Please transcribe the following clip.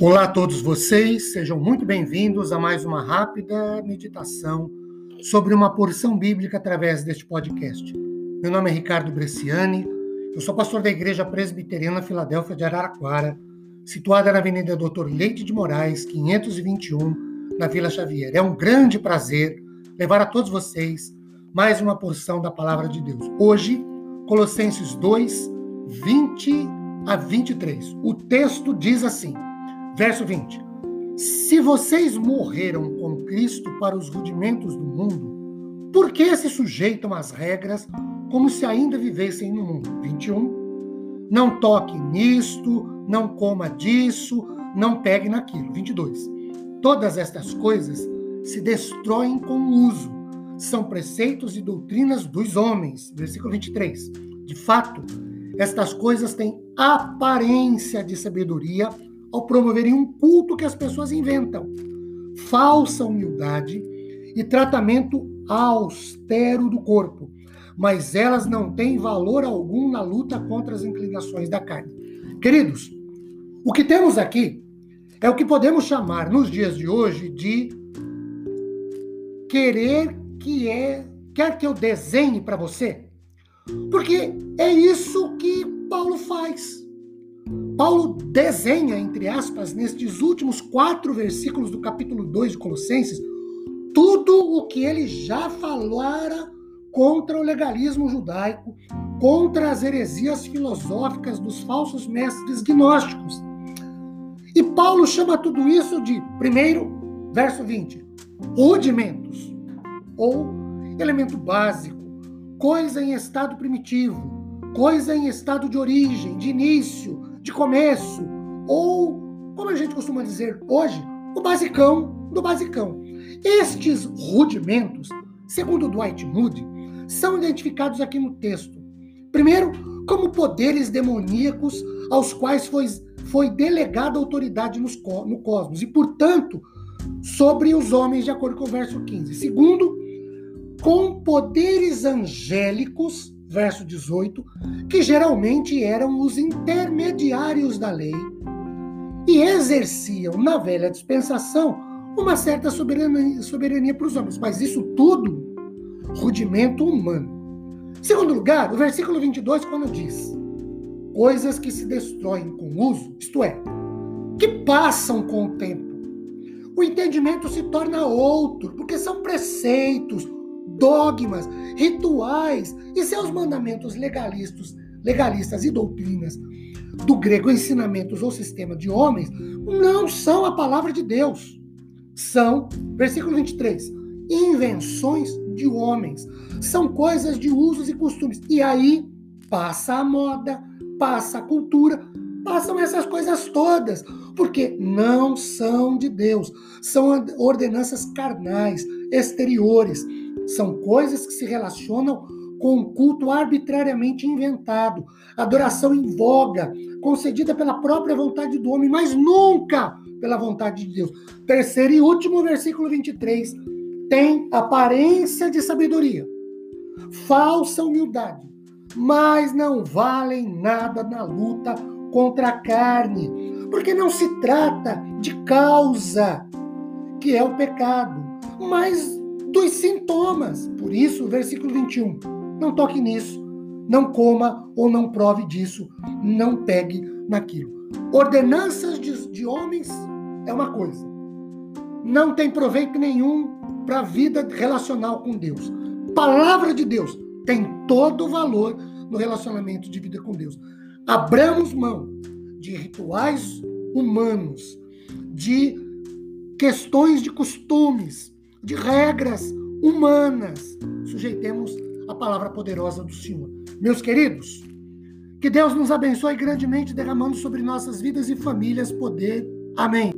Olá a todos vocês, sejam muito bem-vindos a mais uma rápida meditação sobre uma porção bíblica através deste podcast. Meu nome é Ricardo Bresciani, eu sou pastor da Igreja Presbiteriana Filadélfia de Araraquara, situada na Avenida Doutor Leite de Moraes, 521, na Vila Xavier. É um grande prazer levar a todos vocês mais uma porção da palavra de Deus. Hoje, Colossenses 2, 20 a 23. O texto diz assim: Verso 20: Se vocês morreram com Cristo para os rudimentos do mundo, por que se sujeitam às regras como se ainda vivessem no mundo? 21. Não toque nisto, não coma disso, não pegue naquilo. 22. Todas estas coisas se destroem com o uso. São preceitos e doutrinas dos homens. Versículo 23. De fato, estas coisas têm aparência de sabedoria ao promoverem um culto que as pessoas inventam. Falsa humildade e tratamento austero do corpo, mas elas não têm valor algum na luta contra as inclinações da carne. Queridos, o que temos aqui é o que podemos chamar nos dias de hoje de querer que é, quer que eu desenhe para você? Porque é isso que Paulo faz. Paulo desenha, entre aspas, nestes últimos quatro versículos do capítulo 2 de Colossenses, tudo o que ele já falara contra o legalismo judaico, contra as heresias filosóficas dos falsos mestres gnósticos. E Paulo chama tudo isso de, primeiro, verso 20, rudimentos, ou elemento básico, coisa em estado primitivo, coisa em estado de origem, de início, de começo, ou, como a gente costuma dizer hoje, o basicão do basicão. Estes rudimentos, segundo Dwight Moody, são identificados aqui no texto. Primeiro, como poderes demoníacos aos quais foi, foi delegada autoridade nos, no cosmos, e, portanto, sobre os homens, de acordo com o verso 15. Segundo, com poderes angélicos verso 18, que geralmente eram os intermediários da lei e exerciam na velha dispensação uma certa soberania, soberania para os homens. Mas isso tudo, rudimento humano. Segundo lugar, o versículo 22, quando diz coisas que se destroem com uso, isto é, que passam com o tempo. O entendimento se torna outro, porque são preceitos, dogmas, rituais e seus mandamentos legalistas, legalistas e doutrinas do grego ensinamentos ou sistema de homens não são a palavra de Deus. São, versículo 23, invenções de homens. São coisas de usos e costumes. E aí passa a moda, passa a cultura, passam essas coisas todas, porque não são de Deus. São ordenanças carnais, exteriores são coisas que se relacionam com um culto arbitrariamente inventado, adoração em voga, concedida pela própria vontade do homem, mas nunca pela vontade de Deus. Terceiro e último versículo 23 tem aparência de sabedoria, falsa humildade, mas não valem nada na luta contra a carne, porque não se trata de causa, que é o pecado, mas dos sintomas. Por isso, versículo 21. Não toque nisso, não coma ou não prove disso, não pegue naquilo. Ordenanças de, de homens é uma coisa. Não tem proveito nenhum para a vida relacional com Deus. Palavra de Deus tem todo o valor no relacionamento de vida com Deus. Abramos mão de rituais humanos, de questões de costumes, de regras humanas. Sujeitemos a palavra poderosa do Senhor. Meus queridos, que Deus nos abençoe grandemente, derramando sobre nossas vidas e famílias poder. Amém.